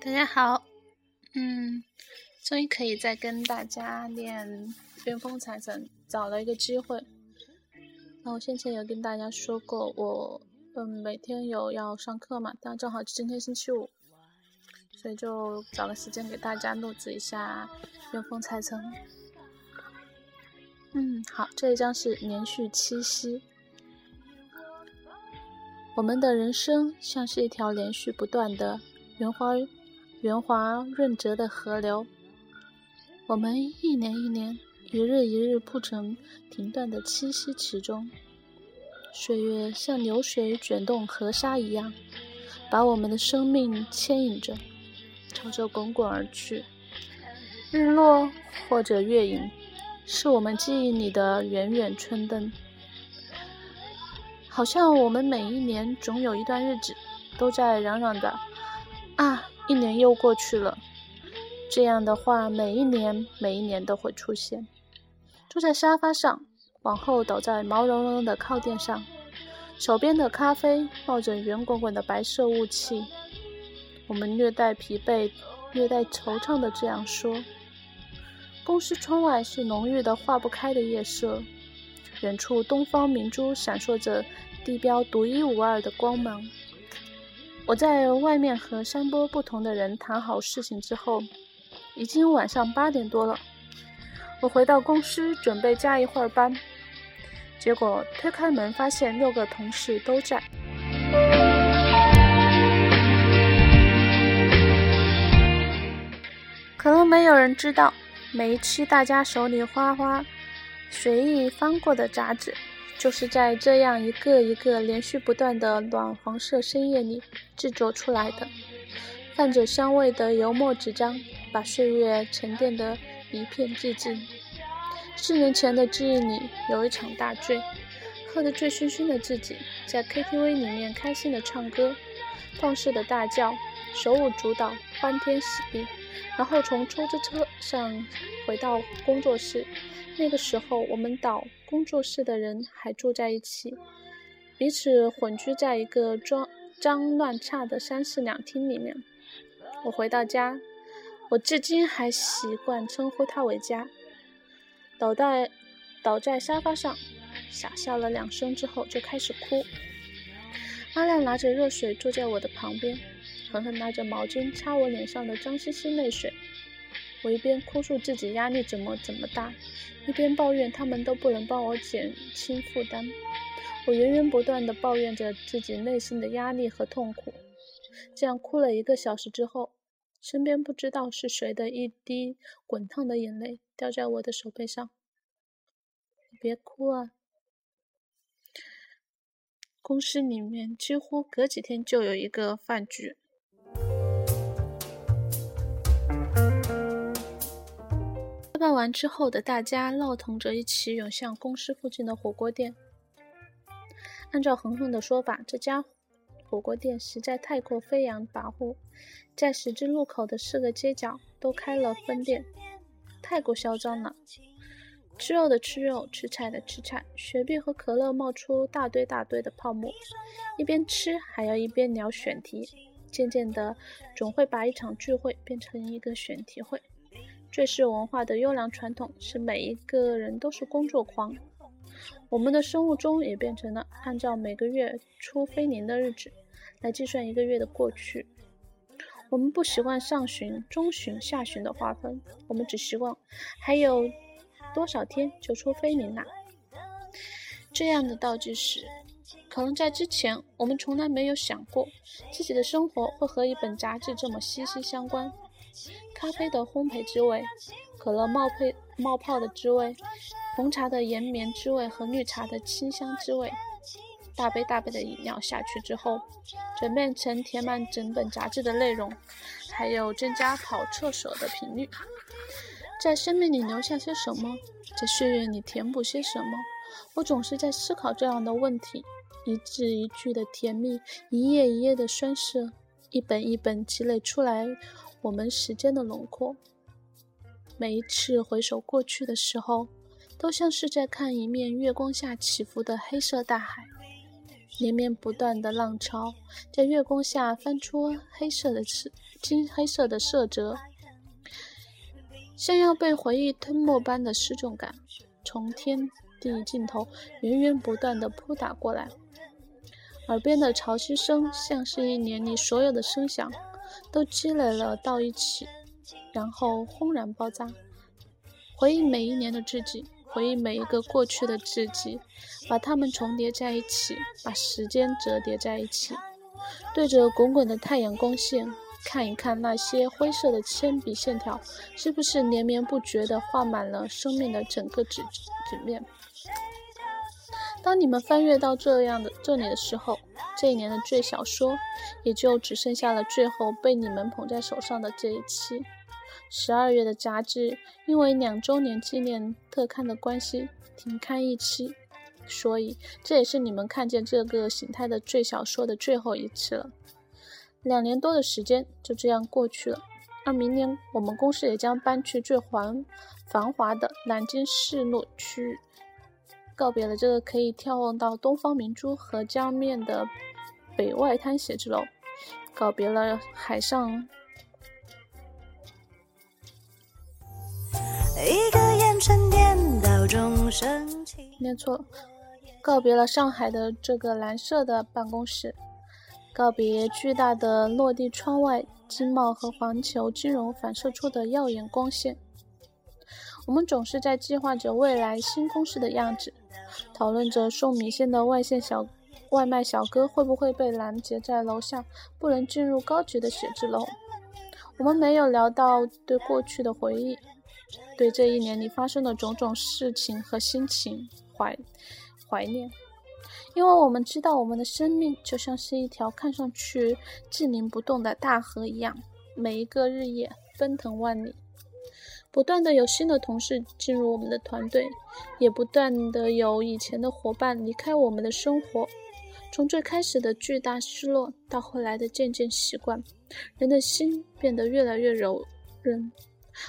大家好，嗯，终于可以再跟大家练巅峰财神，找了一个机会。那我先前有跟大家说过，我嗯每天有要上课嘛，但正好今天星期五，所以就找个时间给大家录制一下巅峰财神。嗯，好，这一张是连续七夕。我们的人生像是一条连续不断的圆滑。圆滑润泽的河流，我们一年一年、一日一日铺成停断的栖息其中。岁月像流水卷动河沙一样，把我们的生命牵引着，朝着滚滚而去。日落或者月影，是我们记忆里的远远春灯。好像我们每一年总有一段日子，都在嚷嚷着啊。一年又过去了，这样的话，每一年每一年都会出现。坐在沙发上，往后倒在毛茸茸的靠垫上，手边的咖啡冒着圆滚滚的白色雾气。我们略带疲惫、略带惆怅的这样说：“公司窗外是浓郁的化不开的夜色，远处东方明珠闪烁着地标独一无二的光芒。”我在外面和山波不同的人谈好事情之后，已经晚上八点多了。我回到公司准备加一会儿班，结果推开门发现六个同事都在。可能没有人知道，每一期大家手里花花随意翻过的杂志。就是在这样一个一个连续不断的暖黄色深夜里制作出来的，泛着香味的油墨纸张，把岁月沉淀得一片寂静。四年前的记忆里有一场大醉，喝得醉醺醺的自己在 KTV 里面开心的唱歌，放肆的大叫，手舞足蹈，欢天喜地，然后从出租车上回到工作室。那个时候，我们岛工作室的人还住在一起，彼此混居在一个脏脏乱差的三室两厅里面。我回到家，我至今还习惯称呼他为家。倒在倒在沙发上，傻笑了两声之后，就开始哭。阿亮拿着热水坐在我的旁边，狠狠拿着毛巾擦我脸上的脏兮兮泪水。我一边哭诉自己压力怎么怎么大，一边抱怨他们都不能帮我减轻负担。我源源不断地抱怨着自己内心的压力和痛苦。这样哭了一个小时之后，身边不知道是谁的一滴滚烫的眼泪掉在我的手背上。别哭啊！公司里面几乎隔几天就有一个饭局。吃完之后的大家闹腾着一起涌向公司附近的火锅店。按照恒恒的说法，这家火锅店实在太过飞扬跋扈，在十字路口的四个街角都开了分店，太过嚣张了。吃肉的吃肉，吃菜的吃菜，雪碧和可乐冒出大堆大堆的泡沫，一边吃还要一边聊选题，渐渐的总会把一场聚会变成一个选题会。瑞士文化的优良传统是每一个人都是工作狂，我们的生物钟也变成了按照每个月出飞年的日子来计算一个月的过去。我们不习惯上旬、中旬、下旬的划分，我们只希望还有多少天就出飞年啦。这样的倒计时，可能在之前我们从来没有想过自己的生活会和一本杂志这么息息相关。咖啡的烘焙滋味，可乐冒配冒泡的滋味，红茶的延绵滋味和绿茶的清香滋味。大杯大杯的饮料下去之后，转变成填满整本杂志的内容，还有增加跑厕所的频率。在生命里留下些什么？在岁月里填补些什么？我总是在思考这样的问题。一字一句的甜蜜，一页一页的酸涩。一本一本积累出来我们时间的轮廓。每一次回首过去的时候，都像是在看一面月光下起伏的黑色大海，连绵不断的浪潮在月光下翻出黑色的色金黑色的色泽，像要被回忆吞没般的失重感，从天地尽头源源不断的扑打过来。耳边的潮汐声，像是一年里所有的声响，都积累了到一起，然后轰然爆炸。回忆每一年的自己，回忆每一个过去的自己，把它们重叠在一起，把时间折叠在一起，对着滚滚的太阳光线，看一看那些灰色的铅笔线条，是不是连绵不绝地画满了生命的整个纸纸面？当你们翻阅到这样的这里的时候，这一年的最小说也就只剩下了最后被你们捧在手上的这一期。十二月的杂志因为两周年纪念特刊的关系停刊一期，所以这也是你们看见这个形态的最小说的最后一次了。两年多的时间就这样过去了，而明年我们公司也将搬去最繁繁华的南京市路区。告别了这个可以眺望到东方明珠和江面的北外滩写字楼，告别了海上。念错了，告别了上海的这个蓝色的办公室，告别巨大的落地窗外金茂和环球金融反射出的耀眼光线。我们总是在计划着未来新公司的样子。讨论着送米线的外线小外卖小哥会不会被拦截在楼下，不能进入高级的写字楼。我们没有聊到对过去的回忆，对这一年里发生的种种事情和心情怀怀念，因为我们知道我们的生命就像是一条看上去静宁不动的大河一样，每一个日夜奔腾万里。不断的有新的同事进入我们的团队，也不断的有以前的伙伴离开我们的生活。从最开始的巨大失落，到后来的渐渐习惯，人的心变得越来越柔韧，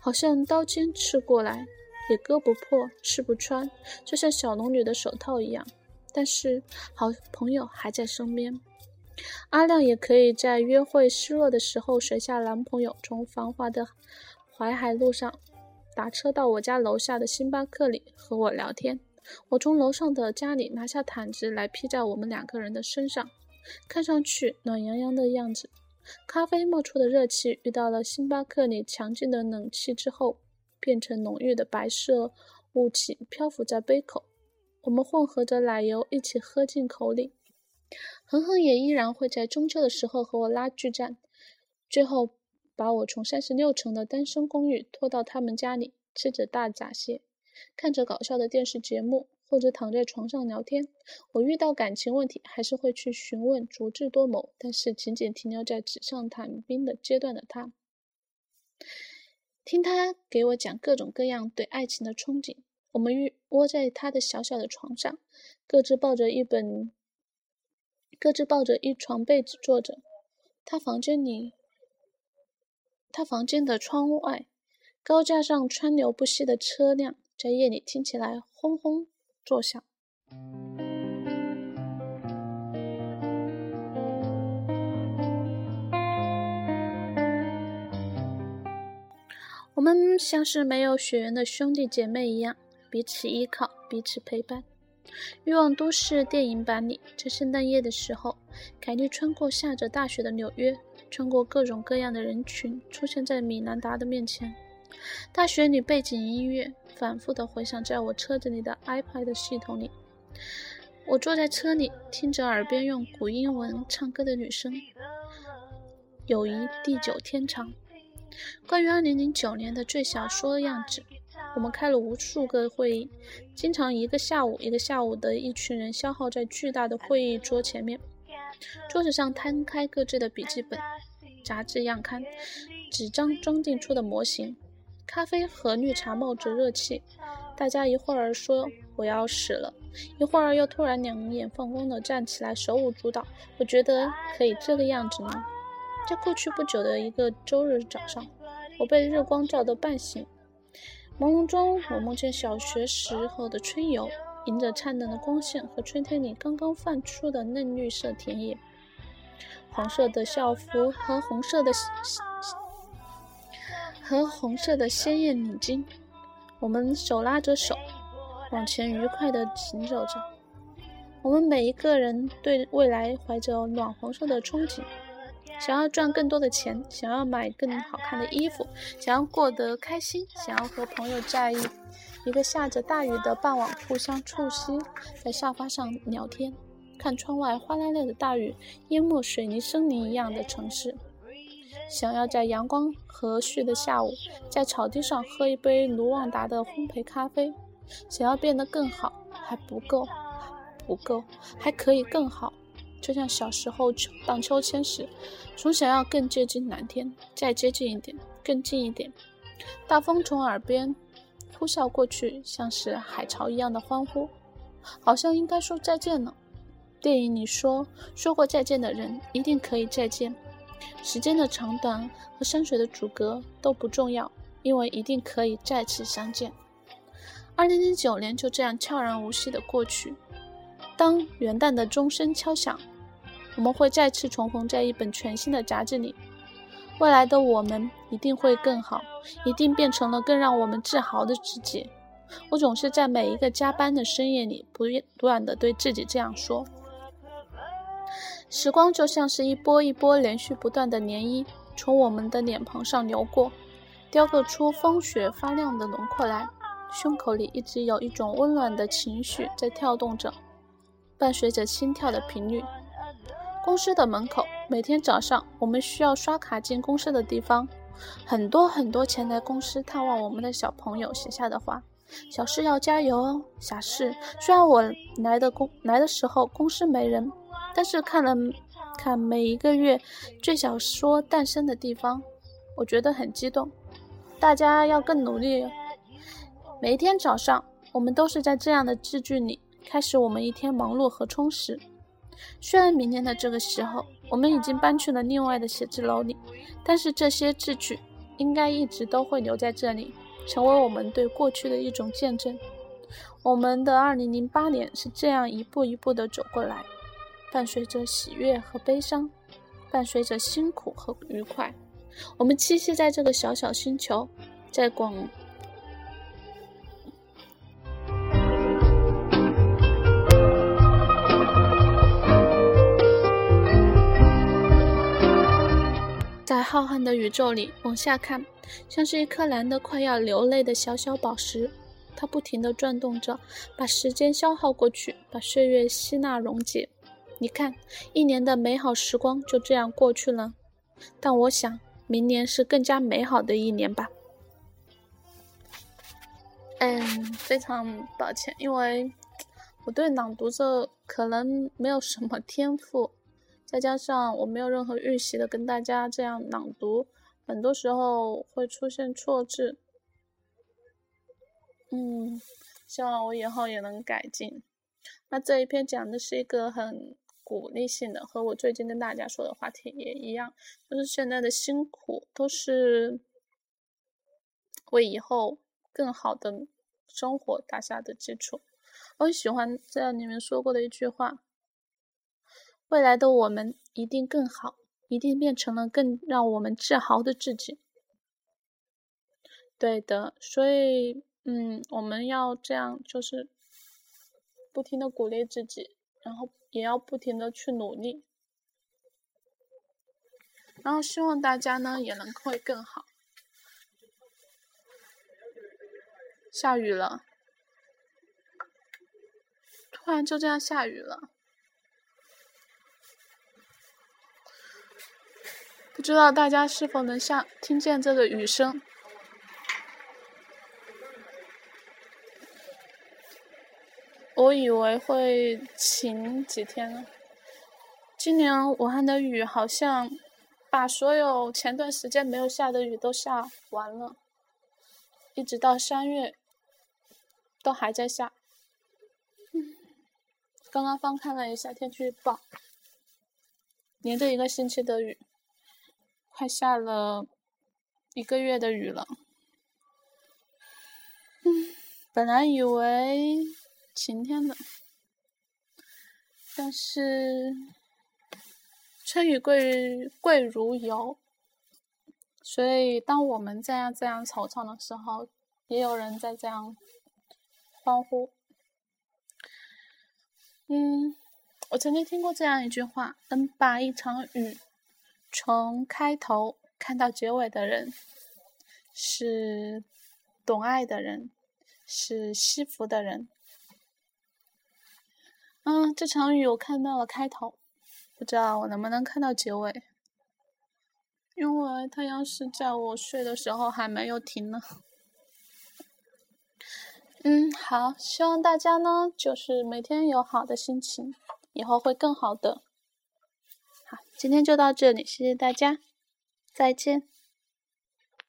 好像刀尖刺过来也割不破、刺不穿，就像小龙女的手套一样。但是好朋友还在身边，阿亮也可以在约会失落的时候，甩下男朋友，从繁华的淮海路上。打车到我家楼下的星巴克里和我聊天。我从楼上的家里拿下毯子来披在我们两个人的身上，看上去暖洋洋的样子。咖啡冒出的热气遇到了星巴克里强劲的冷气之后，变成浓郁的白色雾气漂浮在杯口。我们混合着奶油一起喝进口里。恒恒也依然会在中秋的时候和我拉锯战，最后。把我从三十六层的单身公寓拖到他们家里，吃着大闸蟹，看着搞笑的电视节目，或者躺在床上聊天。我遇到感情问题，还是会去询问足智多谋，但是仅仅停留在纸上谈兵的阶段的他，听他给我讲各种各样对爱情的憧憬。我们窝在他的小小的床上，各自抱着一本，各自抱着一床被子坐着。他房间里。他房间的窗外，高架上川流不息的车辆，在夜里听起来轰轰坐下。我们像是没有血缘的兄弟姐妹一样，彼此依靠，彼此陪伴。欲望都市电影版里，在圣诞夜的时候，凯莉穿过下着大雪的纽约。穿过各种各样的人群，出现在米兰达的面前。大学里背景音乐反复的回响在我车子里的 iPad 系统里。我坐在车里，听着耳边用古英文唱歌的女声。友谊地久天长。关于2009年的最小说样子，我们开了无数个会议，经常一个下午一个下午的一群人消耗在巨大的会议桌前面。桌子上摊开各自的笔记本、杂志样刊、纸张装订出的模型，咖啡和绿茶冒着热气。大家一会儿说我要死了，一会儿又突然两眼放光的站起来手舞足蹈。我觉得可以这个样子吗？在过去不久的一个周日早上，我被日光照得半醒。朦胧中，我梦见小学时候的春游，迎着灿烂的光线和春天里刚刚泛出的嫩绿色田野，黄色的校服和红色的和红色的鲜艳领巾，我们手拉着手，往前愉快地行走着。我们每一个人对未来怀着暖黄色的憧憬。想要赚更多的钱，想要买更好看的衣服，想要过得开心，想要和朋友在一一个下着大雨的傍晚互相促膝，在沙发上聊天，看窗外哗啦啦的大雨淹没水泥森林一样的城市。想要在阳光和煦的下午，在草地上喝一杯卢旺达的烘焙咖啡。想要变得更好，还不够，不够，还可以更好。就像小时候荡秋千时，总想要更接近蓝天，再接近一点，更近一点。大风从耳边呼啸过去，像是海潮一样的欢呼，好像应该说再见了。电影里说，说过再见的人一定可以再见。时间的长短和山水的阻隔都不重要，因为一定可以再次相见。二零零九年就这样悄然无息的过去。当元旦的钟声敲响，我们会再次重逢在一本全新的杂志里。未来的我们一定会更好，一定变成了更让我们自豪的自己。我总是在每一个加班的深夜里，不断的对自己这样说。时光就像是一波一波连续不断的涟漪，从我们的脸庞上流过，雕刻出风雪发亮的轮廓来。胸口里一直有一种温暖的情绪在跳动着。伴随着心跳的频率。公司的门口，每天早上我们需要刷卡进公司的地方，很多很多前来公司探望我们的小朋友写下的话：“小事要加油哦，小事。”虽然我来的公来的时候公司没人，但是看了看每一个月最小说诞生的地方，我觉得很激动。大家要更努力。每一天早上，我们都是在这样的字句里。开始我们一天忙碌和充实。虽然明年的这个时候，我们已经搬去了另外的写字楼里，但是这些字句应该一直都会留在这里，成为我们对过去的一种见证。我们的2008年是这样一步一步的走过来，伴随着喜悦和悲伤，伴随着辛苦和愉快。我们栖息在这个小小星球，在广。在浩瀚的宇宙里往下看，像是一颗蓝的快要流泪的小小宝石，它不停地转动着，把时间消耗过去，把岁月吸纳溶解。你看，一年的美好时光就这样过去了。但我想，明年是更加美好的一年吧。嗯，非常抱歉，因为我对朗读这可能没有什么天赋。再加上我没有任何预习的跟大家这样朗读，很多时候会出现错字。嗯，希望我以后也能改进。那这一篇讲的是一个很鼓励性的，和我最近跟大家说的话题也一样，就是现在的辛苦都是为以后更好的生活打下的基础。我很喜欢在里面说过的一句话。未来的我们一定更好，一定变成了更让我们自豪的自己。对的，所以，嗯，我们要这样，就是不停的鼓励自己，然后也要不停的去努力，然后希望大家呢也能会更好。下雨了，突然就这样下雨了。不知道大家是否能像听见这个雨声？我以为会晴几天呢。今年武汉的雨好像把所有前段时间没有下的雨都下完了，一直到三月都还在下。刚刚翻看了一下天气预报，连着一个星期的雨。快下了一个月的雨了。本来以为晴天的，但是春雨贵贵如油，所以当我们这样这样惆怅的时候，也有人在这样欢呼。嗯，我曾经听过这样一句话：能把一场雨从开头看到结尾的人，是懂爱的人，是惜福的人。嗯，这场雨我看到了开头，不知道我能不能看到结尾，因为太阳是在我睡的时候还没有停呢。嗯，好，希望大家呢，就是每天有好的心情，以后会更好的。好，今天就到这里，谢谢大家，再见。